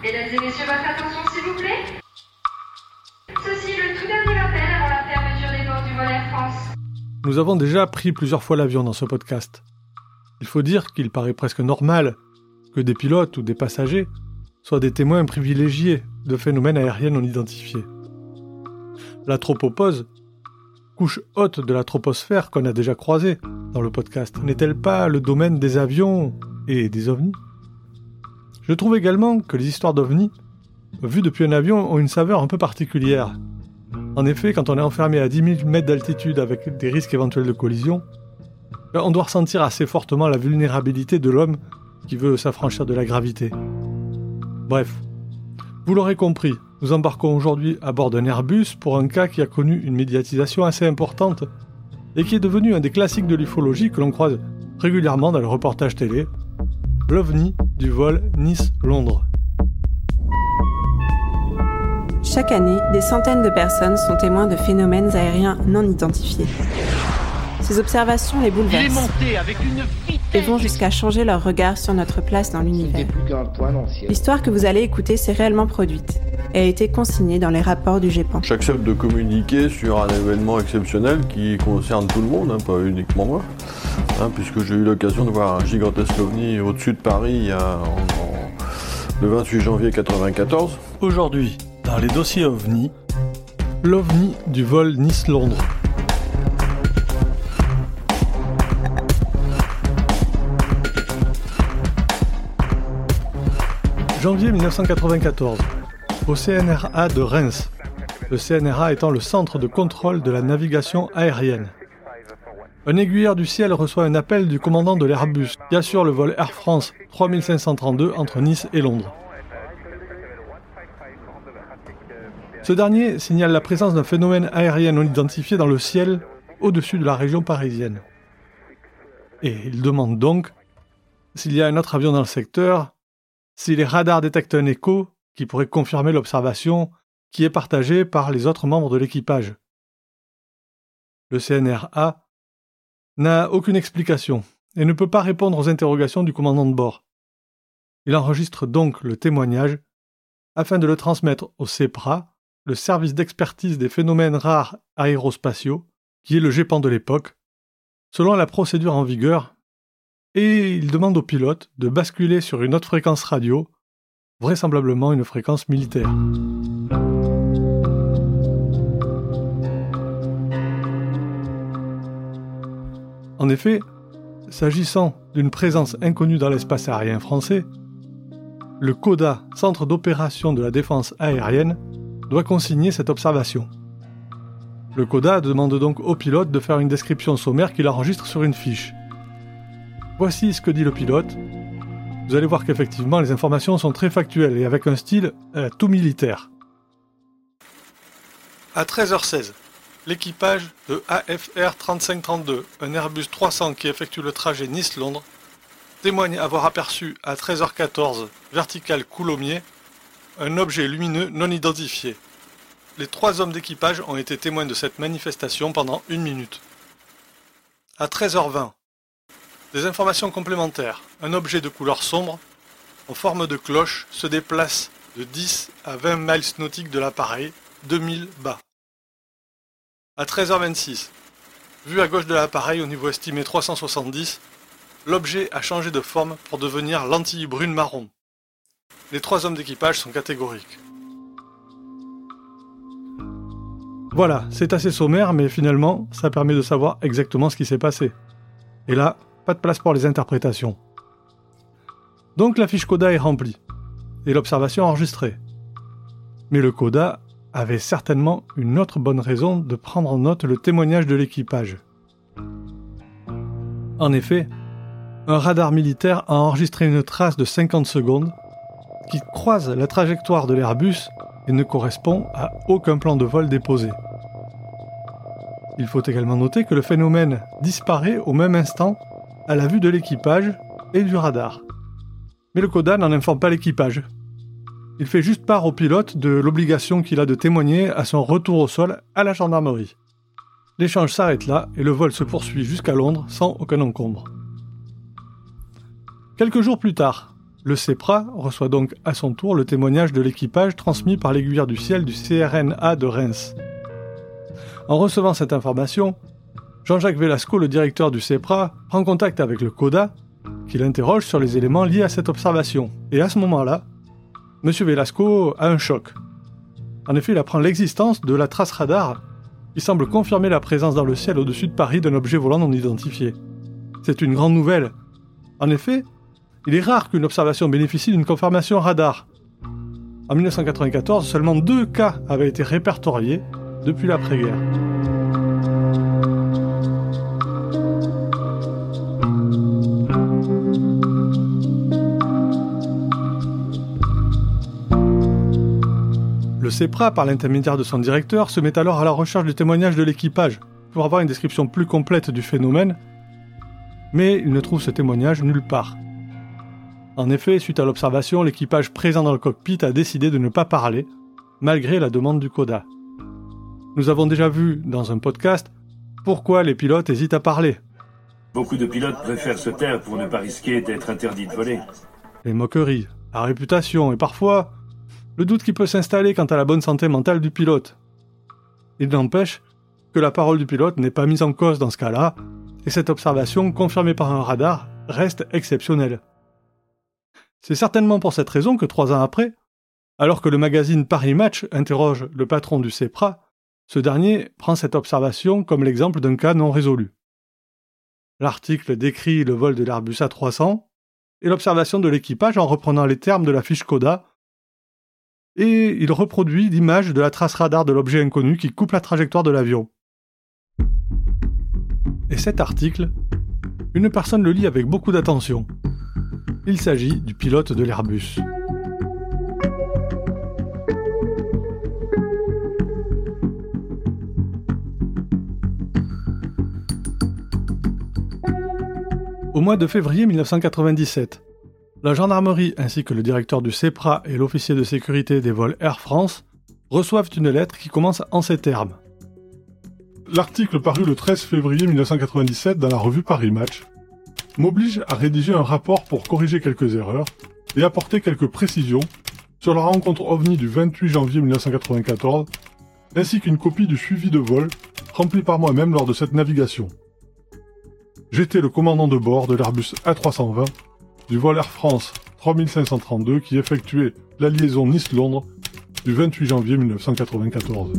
Mesdames et messieurs, votre attention s'il vous plaît. Ceci est le tout dernier appel avant la fermeture des portes du vol Air France. Nous avons déjà pris plusieurs fois l'avion dans ce podcast. Il faut dire qu'il paraît presque normal que des pilotes ou des passagers soient des témoins privilégiés de phénomènes aériens non identifiés. La tropopause, couche haute de la troposphère qu'on a déjà croisée dans le podcast, n'est-elle pas le domaine des avions et des ovnis? Je trouve également que les histoires d'ovnis, vues depuis un avion, ont une saveur un peu particulière. En effet, quand on est enfermé à 10 000 mètres d'altitude avec des risques éventuels de collision, on doit ressentir assez fortement la vulnérabilité de l'homme qui veut s'affranchir de la gravité. Bref, vous l'aurez compris, nous embarquons aujourd'hui à bord d'un Airbus pour un cas qui a connu une médiatisation assez importante et qui est devenu un des classiques de l'ufologie que l'on croise régulièrement dans le reportage télé, l'OVNI du vol Nice-Londres. Chaque année, des centaines de personnes sont témoins de phénomènes aériens non identifiés. Ces observations les bouleversent et vont jusqu'à changer leur regard sur notre place dans l'univers. L'histoire que vous allez écouter s'est réellement produite et a été consignée dans les rapports du GEPAN. J'accepte de communiquer sur un événement exceptionnel qui concerne tout le monde, hein, pas uniquement moi, hein, puisque j'ai eu l'occasion de voir un gigantesque ovni au-dessus de Paris il y a, le 28 janvier 1994. Aujourd'hui, dans les dossiers OVNI, l'OVNI du vol Nice-Londres. Janvier 1994, au CNRA de Reims, le CNRA étant le centre de contrôle de la navigation aérienne. Un aiguilleur du ciel reçoit un appel du commandant de l'Airbus qui assure le vol Air France 3532 entre Nice et Londres. Ce dernier signale la présence d'un phénomène aérien non identifié dans le ciel au-dessus de la région parisienne. Et il demande donc s'il y a un autre avion dans le secteur si les radars détectent un écho qui pourrait confirmer l'observation qui est partagée par les autres membres de l'équipage. Le CNRA n'a aucune explication et ne peut pas répondre aux interrogations du commandant de bord. Il enregistre donc le témoignage afin de le transmettre au CEPRA, le service d'expertise des phénomènes rares aérospatiaux, qui est le GEPAN de l'époque, selon la procédure en vigueur et il demande au pilote de basculer sur une autre fréquence radio, vraisemblablement une fréquence militaire. En effet, s'agissant d'une présence inconnue dans l'espace aérien français, le CODA, Centre d'opération de la défense aérienne, doit consigner cette observation. Le CODA demande donc au pilote de faire une description sommaire qu'il enregistre sur une fiche. Voici ce que dit le pilote. Vous allez voir qu'effectivement les informations sont très factuelles et avec un style euh, tout militaire. À 13h16, l'équipage de AFR 3532, un Airbus 300 qui effectue le trajet Nice-Londres, témoigne avoir aperçu à 13h14, vertical Coulommiers, un objet lumineux non identifié. Les trois hommes d'équipage ont été témoins de cette manifestation pendant une minute. À 13h20, des informations complémentaires. Un objet de couleur sombre, en forme de cloche, se déplace de 10 à 20 miles nautiques de l'appareil, 2000 bas. À 13h26, vu à gauche de l'appareil au niveau estimé 370, l'objet a changé de forme pour devenir lentille brune marron. Les trois hommes d'équipage sont catégoriques. Voilà, c'est assez sommaire, mais finalement, ça permet de savoir exactement ce qui s'est passé. Et là, pas de place pour les interprétations. Donc la fiche coda est remplie, et l'observation enregistrée. Mais le coda avait certainement une autre bonne raison de prendre en note le témoignage de l'équipage. En effet, un radar militaire a enregistré une trace de 50 secondes qui croise la trajectoire de l'Airbus et ne correspond à aucun plan de vol déposé. Il faut également noter que le phénomène disparaît au même instant à la vue de l'équipage et du radar. Mais le CODA n'en informe pas l'équipage. Il fait juste part au pilote de l'obligation qu'il a de témoigner à son retour au sol à la gendarmerie. L'échange s'arrête là et le vol se poursuit jusqu'à Londres sans aucun encombre. Quelques jours plus tard, Le CEPRA reçoit donc à son tour le témoignage de l'équipage transmis par l'aiguilleur du ciel du CRNA de Reims. En recevant cette information, Jean-Jacques Velasco, le directeur du CEPRA, prend contact avec le CODA, qui l'interroge sur les éléments liés à cette observation. Et à ce moment-là, M. Velasco a un choc. En effet, il apprend l'existence de la trace radar qui semble confirmer la présence dans le ciel au-dessus de Paris d'un objet volant non identifié. C'est une grande nouvelle. En effet, il est rare qu'une observation bénéficie d'une confirmation radar. En 1994, seulement deux cas avaient été répertoriés depuis l'après-guerre. CEPRA, par l'intermédiaire de son directeur, se met alors à la recherche du témoignage de l'équipage pour avoir une description plus complète du phénomène, mais il ne trouve ce témoignage nulle part. En effet, suite à l'observation, l'équipage présent dans le cockpit a décidé de ne pas parler, malgré la demande du CODA. Nous avons déjà vu dans un podcast pourquoi les pilotes hésitent à parler. Beaucoup de pilotes préfèrent se taire pour ne pas risquer d'être interdits de voler. Les moqueries, la réputation et parfois le doute qui peut s'installer quant à la bonne santé mentale du pilote. Il n'empêche que la parole du pilote n'est pas mise en cause dans ce cas-là, et cette observation, confirmée par un radar, reste exceptionnelle. C'est certainement pour cette raison que trois ans après, alors que le magazine Paris Match interroge le patron du CEPRA, ce dernier prend cette observation comme l'exemple d'un cas non résolu. L'article décrit le vol de l'Airbus A300 et l'observation de l'équipage en reprenant les termes de la fiche CODA et il reproduit l'image de la trace radar de l'objet inconnu qui coupe la trajectoire de l'avion. Et cet article, une personne le lit avec beaucoup d'attention. Il s'agit du pilote de l'Airbus. Au mois de février 1997, la gendarmerie ainsi que le directeur du CEPRA et l'officier de sécurité des vols Air France reçoivent une lettre qui commence en ces termes. L'article paru le 13 février 1997 dans la revue Paris Match m'oblige à rédiger un rapport pour corriger quelques erreurs et apporter quelques précisions sur la rencontre OVNI du 28 janvier 1994, ainsi qu'une copie du suivi de vol rempli par moi-même lors de cette navigation. J'étais le commandant de bord de l'Airbus A320 du vol Air France 3532 qui effectuait la liaison Nice-Londres du 28 janvier 1994.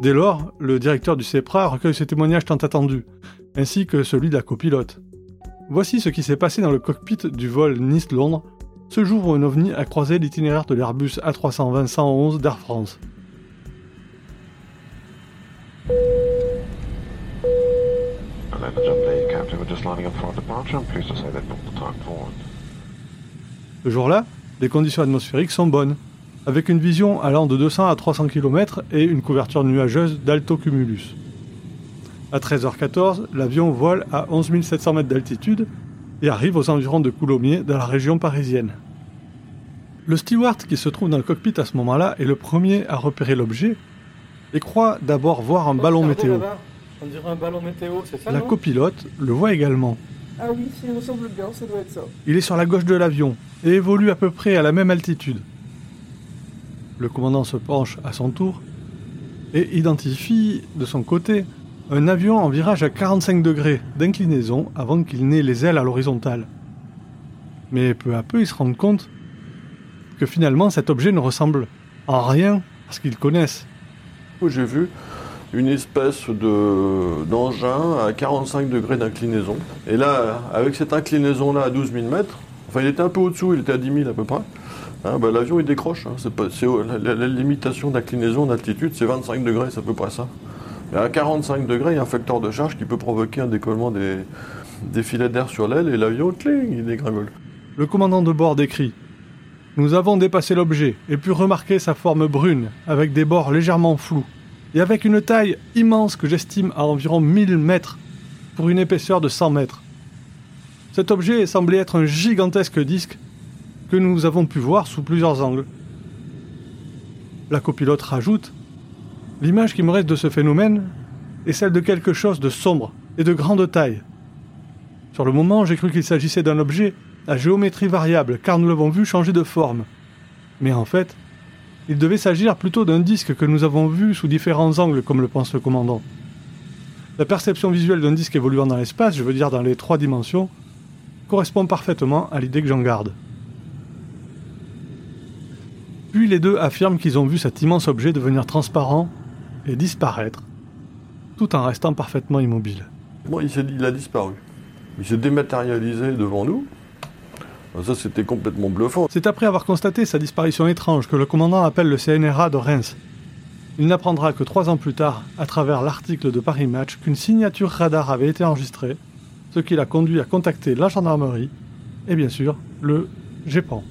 Dès lors, le directeur du CEPRA recueille ses témoignages tant attendus, ainsi que celui de la copilote. Voici ce qui s'est passé dans le cockpit du vol Nice-Londres, ce jour où un ovni a croisé l'itinéraire de l'Airbus A320-111 d'Air France. Ce jour-là, les conditions atmosphériques sont bonnes, avec une vision allant de 200 à 300 km et une couverture nuageuse d'altocumulus. À 13h14, l'avion vole à 11 700 mètres d'altitude et arrive aux environs de Coulommiers dans la région parisienne. Le steward qui se trouve dans le cockpit à ce moment-là est le premier à repérer l'objet et croit d'abord voir un ballon météo. On dirait un ballon météo, c'est ça La copilote le voit également. Ah oui, il ressemble bien, ça doit être ça. Il est sur la gauche de l'avion et évolue à peu près à la même altitude. Le commandant se penche à son tour et identifie de son côté un avion en virage à 45 degrés d'inclinaison avant qu'il n'ait les ailes à l'horizontale. Mais peu à peu, ils se rendent compte que finalement cet objet ne ressemble en rien à ce qu'ils connaissent. J'ai vu une espèce de d'engin à 45 degrés d'inclinaison. Et là, avec cette inclinaison-là à 12 000 mètres, enfin il était un peu au-dessous, il était à 10 000 à peu près, hein, bah, l'avion il décroche. Hein. c'est la, la, limitation d'inclinaison, d'altitude, c'est 25 degrés, c'est à peu près ça. Et à 45 degrés, il y a un facteur de charge qui peut provoquer un décollement des, des filets d'air sur l'aile et l'avion, cling, il dégringole. Le commandant de bord décrit Nous avons dépassé l'objet et pu remarquer sa forme brune, avec des bords légèrement flous et avec une taille immense que j'estime à environ 1000 mètres pour une épaisseur de 100 mètres. Cet objet semblait être un gigantesque disque que nous avons pu voir sous plusieurs angles. La copilote rajoute L'image qui me reste de ce phénomène est celle de quelque chose de sombre et de grande taille. Sur le moment, j'ai cru qu'il s'agissait d'un objet à géométrie variable, car nous l'avons vu changer de forme. Mais en fait, il devait s'agir plutôt d'un disque que nous avons vu sous différents angles, comme le pense le commandant. La perception visuelle d'un disque évoluant dans l'espace, je veux dire dans les trois dimensions, correspond parfaitement à l'idée que j'en garde. Puis les deux affirment qu'ils ont vu cet immense objet devenir transparent et disparaître, tout en restant parfaitement immobile. Il a disparu. Il s'est dématérialisé devant nous. Ça, c'était complètement bluffant. C'est après avoir constaté sa disparition étrange que le commandant appelle le CNRA de Reims. Il n'apprendra que trois ans plus tard, à travers l'article de Paris Match, qu'une signature radar avait été enregistrée, ce qui l'a conduit à contacter la gendarmerie et bien sûr le GEPAN.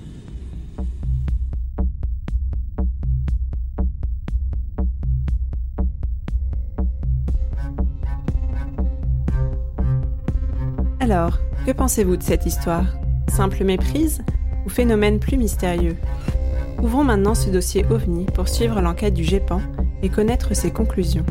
Alors, que pensez-vous de cette histoire? Simple méprise ou phénomène plus mystérieux Ouvrons maintenant ce dossier OVNI pour suivre l'enquête du GEPAN et connaître ses conclusions.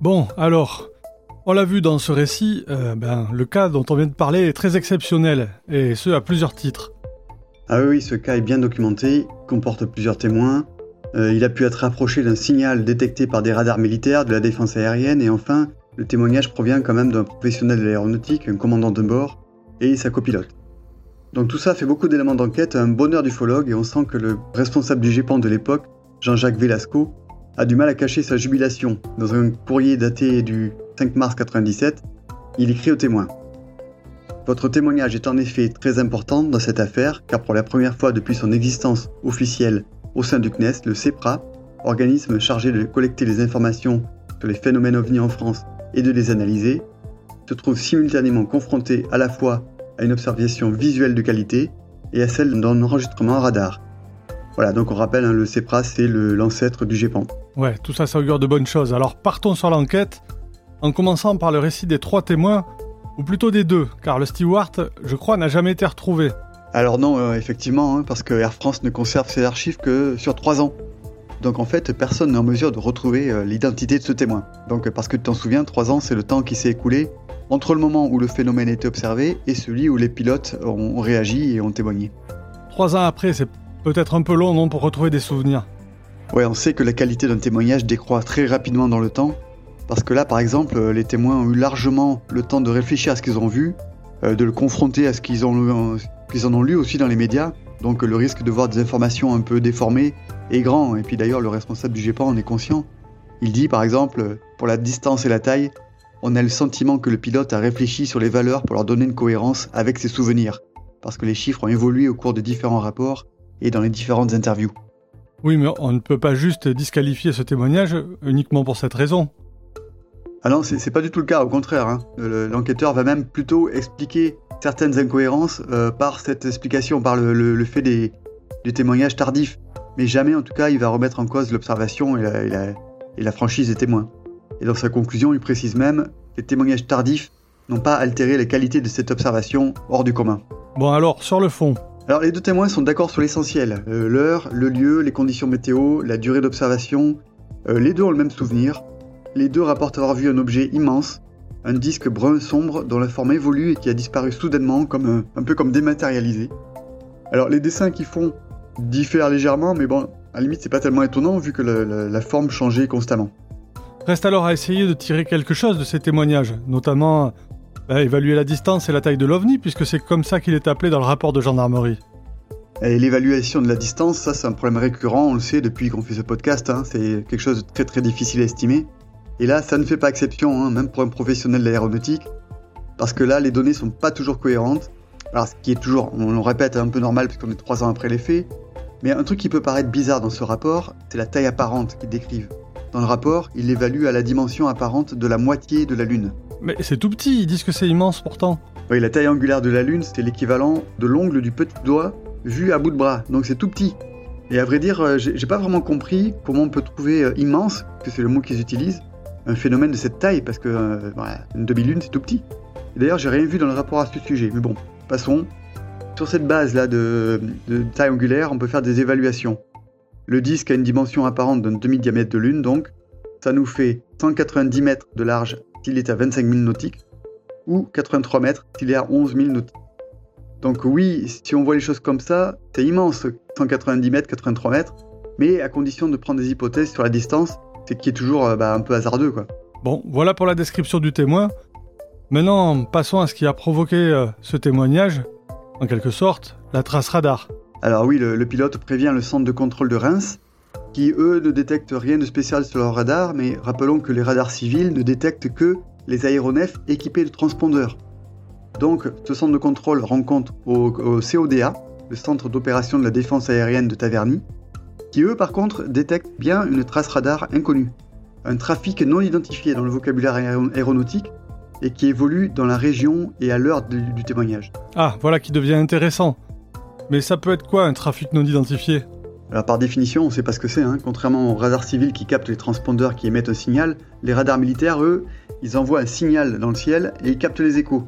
Bon, alors, on l'a vu dans ce récit, euh, ben, le cas dont on vient de parler est très exceptionnel, et ce à plusieurs titres. Ah oui, ce cas est bien documenté, comporte plusieurs témoins. Euh, il a pu être rapproché d'un signal détecté par des radars militaires, de la défense aérienne, et enfin, le témoignage provient quand même d'un professionnel de l'aéronautique, un commandant de bord, et sa copilote. Donc tout ça fait beaucoup d'éléments d'enquête, un bonheur d'ufologue, et on sent que le responsable du GEPAN de l'époque, Jean-Jacques Velasco, a du mal à cacher sa jubilation. Dans un courrier daté du 5 mars 97, il écrit au témoin Votre témoignage est en effet très important dans cette affaire car pour la première fois depuis son existence officielle au sein du CNES, le CEPRA, organisme chargé de collecter les informations sur les phénomènes ovnis en France et de les analyser, se trouve simultanément confronté à la fois à une observation visuelle de qualité et à celle d'un enregistrement radar. Voilà, donc on rappelle, hein, le CEPRA, c'est l'ancêtre du GEPAN. Ouais, tout ça, ça de bonnes choses. Alors partons sur l'enquête en commençant par le récit des trois témoins, ou plutôt des deux, car le steward, je crois, n'a jamais été retrouvé. Alors non, euh, effectivement, hein, parce que Air France ne conserve ses archives que sur trois ans. Donc en fait, personne n'est en mesure de retrouver euh, l'identité de ce témoin. Donc parce que tu t'en souviens, trois ans, c'est le temps qui s'est écoulé entre le moment où le phénomène a été observé et celui où les pilotes ont réagi et ont témoigné. Trois ans après, c'est peut-être un peu long, non, pour retrouver des souvenirs. Ouais, on sait que la qualité d'un témoignage décroît très rapidement dans le temps, parce que là, par exemple, euh, les témoins ont eu largement le temps de réfléchir à ce qu'ils ont vu, euh, de le confronter à ce qu'ils en ont lu aussi dans les médias. Donc le risque de voir des informations un peu déformées est grand. Et puis d'ailleurs, le responsable du GEPAN en est conscient. Il dit, par exemple, pour la distance et la taille, on a le sentiment que le pilote a réfléchi sur les valeurs pour leur donner une cohérence avec ses souvenirs, parce que les chiffres ont évolué au cours de différents rapports et dans les différentes interviews. Oui, mais on ne peut pas juste disqualifier ce témoignage uniquement pour cette raison. Ah non, c'est pas du tout le cas, au contraire. Hein. L'enquêteur va même plutôt expliquer certaines incohérences euh, par cette explication, par le, fait des, témoignages tardifs. Mais jamais, en tout cas, il va remettre en cause l'observation et la, et la franchise des témoins. Et dans sa conclusion, il précise même que les témoignages tardifs n'ont pas altéré les qualités de cette observation hors du commun. Bon alors, sur le fond. Alors les deux témoins sont d'accord sur l'essentiel. Euh, l'heure, le lieu, les conditions météo, la durée d'observation. Euh, les deux ont le même souvenir. Les deux rapportent avoir vu un objet immense, un disque brun sombre dont la forme évolue et qui a disparu soudainement, comme un, peu comme dématérialisé. Alors les dessins qu'ils font diffèrent légèrement, mais bon, à la limite c'est pas tellement étonnant vu que la, forme changeait constamment. Reste alors à essayer de tirer quelque chose de ces témoignages, notamment bah, évaluer la distance et la taille de l'OVNI, puisque c'est comme ça qu'il est appelé dans le rapport de gendarmerie. Et l'évaluation de la distance, ça c'est un problème récurrent, on le sait depuis qu'on fait ce podcast, hein. c'est quelque chose de très très difficile à estimer. Et là, ça ne fait pas exception, hein, même pour un professionnel de l'aéronautique, parce que là, les données sont pas toujours cohérentes. Alors, ce qui est toujours, on le répète, un peu normal puisqu'on est trois ans après les faits. Mais un truc qui peut paraître bizarre dans ce rapport, c'est la taille apparente qu'ils décrivent. Dans le rapport, ils l'évaluent à la dimension apparente de la moitié de la Lune. Mais c'est tout petit, ils disent que c'est immense pourtant. Oui, la taille angulaire de la Lune, c'est l'équivalent de l'ongle du petit doigt vu à bout de bras, donc c'est tout petit. Et à vrai dire, euh, j'ai pas vraiment compris comment on peut trouver euh, immense, que c'est le mot qu'ils utilisent, un phénomène de cette taille, parce que euh, une demi-lune c'est tout petit. D'ailleurs, j'ai rien vu dans le rapport à ce sujet, mais bon, passons. Sur cette base-là de, taille angulaire, on peut faire des évaluations. Le disque a une dimension apparente d'un demi-diamètre de lune, donc ça nous fait 190 mètres de large s'il est à 25 000 nautiques, ou 83 mètres s'il est à 11 000 nautiques. Donc oui, si on voit les choses comme ça, c'est immense, 190 mètres, 83 mètres, mais à condition de prendre des hypothèses sur la distance, c'est qui est toujours euh, bah, un peu hasardeux. quoi. Bon, voilà pour la description du témoin. Maintenant, passons à ce qui a provoqué euh, ce témoignage, en quelque sorte, la trace radar. Alors oui, le, pilote prévient le centre de contrôle de Reims, qui eux ne détectent rien de spécial sur leur radar, mais rappelons que les radars civils ne détectent que les aéronefs équipés de transpondeurs. Donc ce centre de contrôle rend compte au, CODA, le centre d'opération de la défense aérienne de Taverny, qui eux par contre détectent bien une trace radar inconnue, un trafic non identifié dans le vocabulaire aéronautique et qui évolue dans la région et à l'heure du, témoignage. Ah, voilà qui devient intéressant. Mais ça peut être quoi un trafic non identifié? Alors par définition, on ne sait pas ce que c'est. Hein. Contrairement aux radars civils qui captent les transpondeurs qui émettent un signal, les radars militaires, eux, ils envoient un signal dans le ciel et ils captent les échos.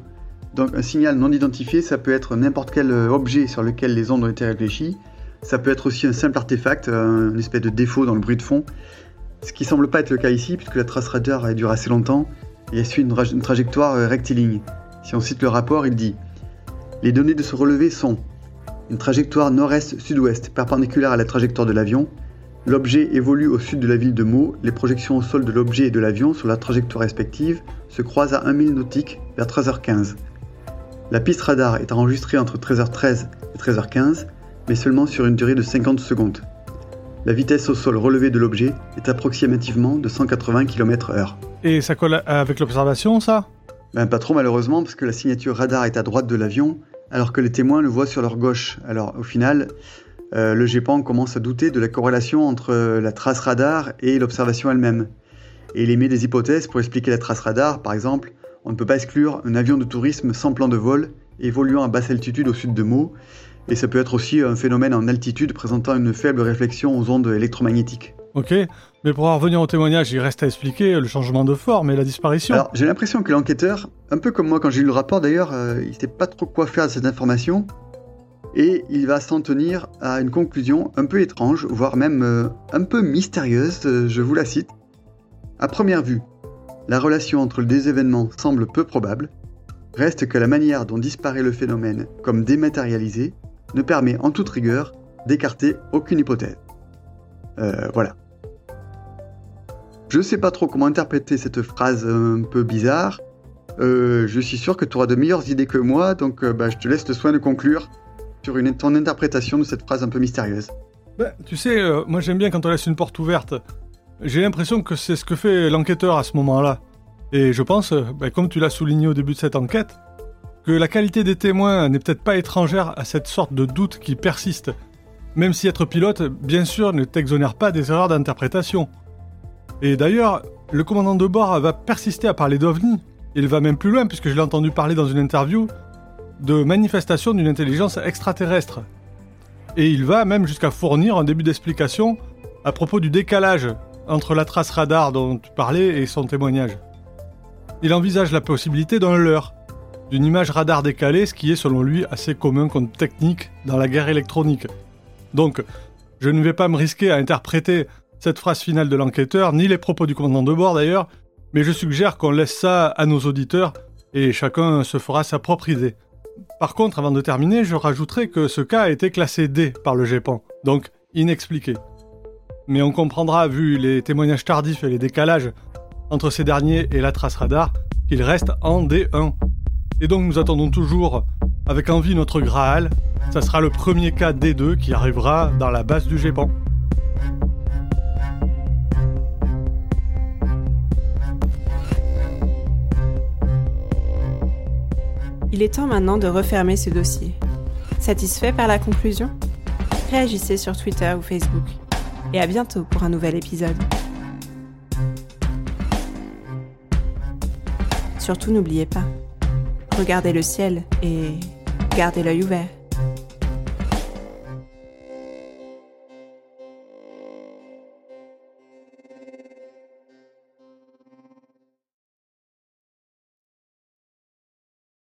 Donc un signal non identifié, ça peut être n'importe quel euh, objet sur lequel les ondes ont été réfléchies. Ça peut être aussi un simple artefact, un espèce de défaut dans le bruit de fond. Ce qui semble pas être le cas ici, puisque la trace radar a duré assez longtemps et elle suit une, trajectoire euh, rectiligne. Si on cite le rapport, il dit Les données de ce relevé sont une trajectoire nord-est-sud-ouest perpendiculaire à la trajectoire de l'avion. L'objet évolue au sud de la ville de Meaux. Les projections au sol de l'objet et de l'avion sur la trajectoire respective se croisent à 1 000 nautiques vers 13h15. La piste radar est enregistrée entre 13h13 et 13h15, mais seulement sur une durée de 50 secondes. La vitesse au sol relevée de l'objet est approximativement de 180 km/h. Et ça colle avec l'observation, ça? Ben pas trop malheureusement, parce que la signature radar est à droite de l'avion, alors que les témoins le voient sur leur gauche. Alors au final, euh, le GEPAN commence à douter de la corrélation entre la trace radar et l'observation elle-même. Et il émet des hypothèses pour expliquer la trace radar, par exemple, on ne peut pas exclure un avion de tourisme sans plan de vol, évoluant à basse altitude au sud de Meaux, et ça peut être aussi un phénomène en altitude présentant une faible réflexion aux ondes électromagnétiques. Ok, mais pour en revenir au témoignage, il reste à expliquer le changement de forme et la disparition. Alors, j'ai l'impression que l'enquêteur, un peu comme moi quand j'ai lu le rapport d'ailleurs, euh, il sait pas trop quoi faire de cette information, et il va s'en tenir à une conclusion un peu étrange, voire même euh, un peu mystérieuse, euh, je vous la cite. À première vue, la relation entre les deux événements semble peu probable, reste que la manière dont disparaît le phénomène comme dématérialisé ne permet en toute rigueur d'écarter aucune hypothèse. voilà. Je sais pas trop comment interpréter cette phrase un peu bizarre. Euh, je suis sûr que tu auras de meilleures idées que moi, donc euh, bah, je te laisse le soin de conclure sur une, ton interprétation de cette phrase un peu mystérieuse. Bah, tu sais, euh, moi j'aime bien quand on laisse une porte ouverte. J'ai l'impression que c'est ce que fait l'enquêteur à ce moment-là. Et je pense, bah, comme tu l'as souligné au début de cette enquête, que la qualité des témoins n'est peut-être pas étrangère à cette sorte de doute qui persiste. Même si être pilote, bien sûr, ne t'exonère pas des erreurs d'interprétation. Et d'ailleurs, le commandant de bord va persister à parler d'OVNI. Il va même plus loin, puisque je l'ai entendu parler dans une interview de manifestation d'une intelligence extraterrestre. Et il va même jusqu'à fournir un début d'explication à propos du décalage entre la trace radar dont tu parlais et son témoignage. Il envisage la possibilité d'un leurre, d'une image radar décalée, ce qui est selon lui assez commun comme technique dans la guerre électronique. Donc, je ne vais pas me risquer à interpréter cette phrase finale de l'enquêteur, ni les propos du commandant de bord d'ailleurs, mais je suggère qu'on laisse ça à nos auditeurs et chacun se fera sa propre idée. Par contre, avant de terminer, je rajouterai que ce cas a été classé D par le GEPAN, donc inexpliqué. Mais on comprendra, vu les témoignages tardifs et les décalages entre ces derniers et la trace radar, qu'il reste en D1. Et donc nous attendons toujours avec envie notre Graal. Ça sera le premier cas D2 qui arrivera dans la base du GEPAN. Il est temps maintenant de refermer ce dossier. Satisfait par la conclusion? Réagissez sur Twitter ou Facebook. Et à bientôt pour un nouvel épisode. Surtout n'oubliez pas, regardez le ciel et gardez l'œil ouvert.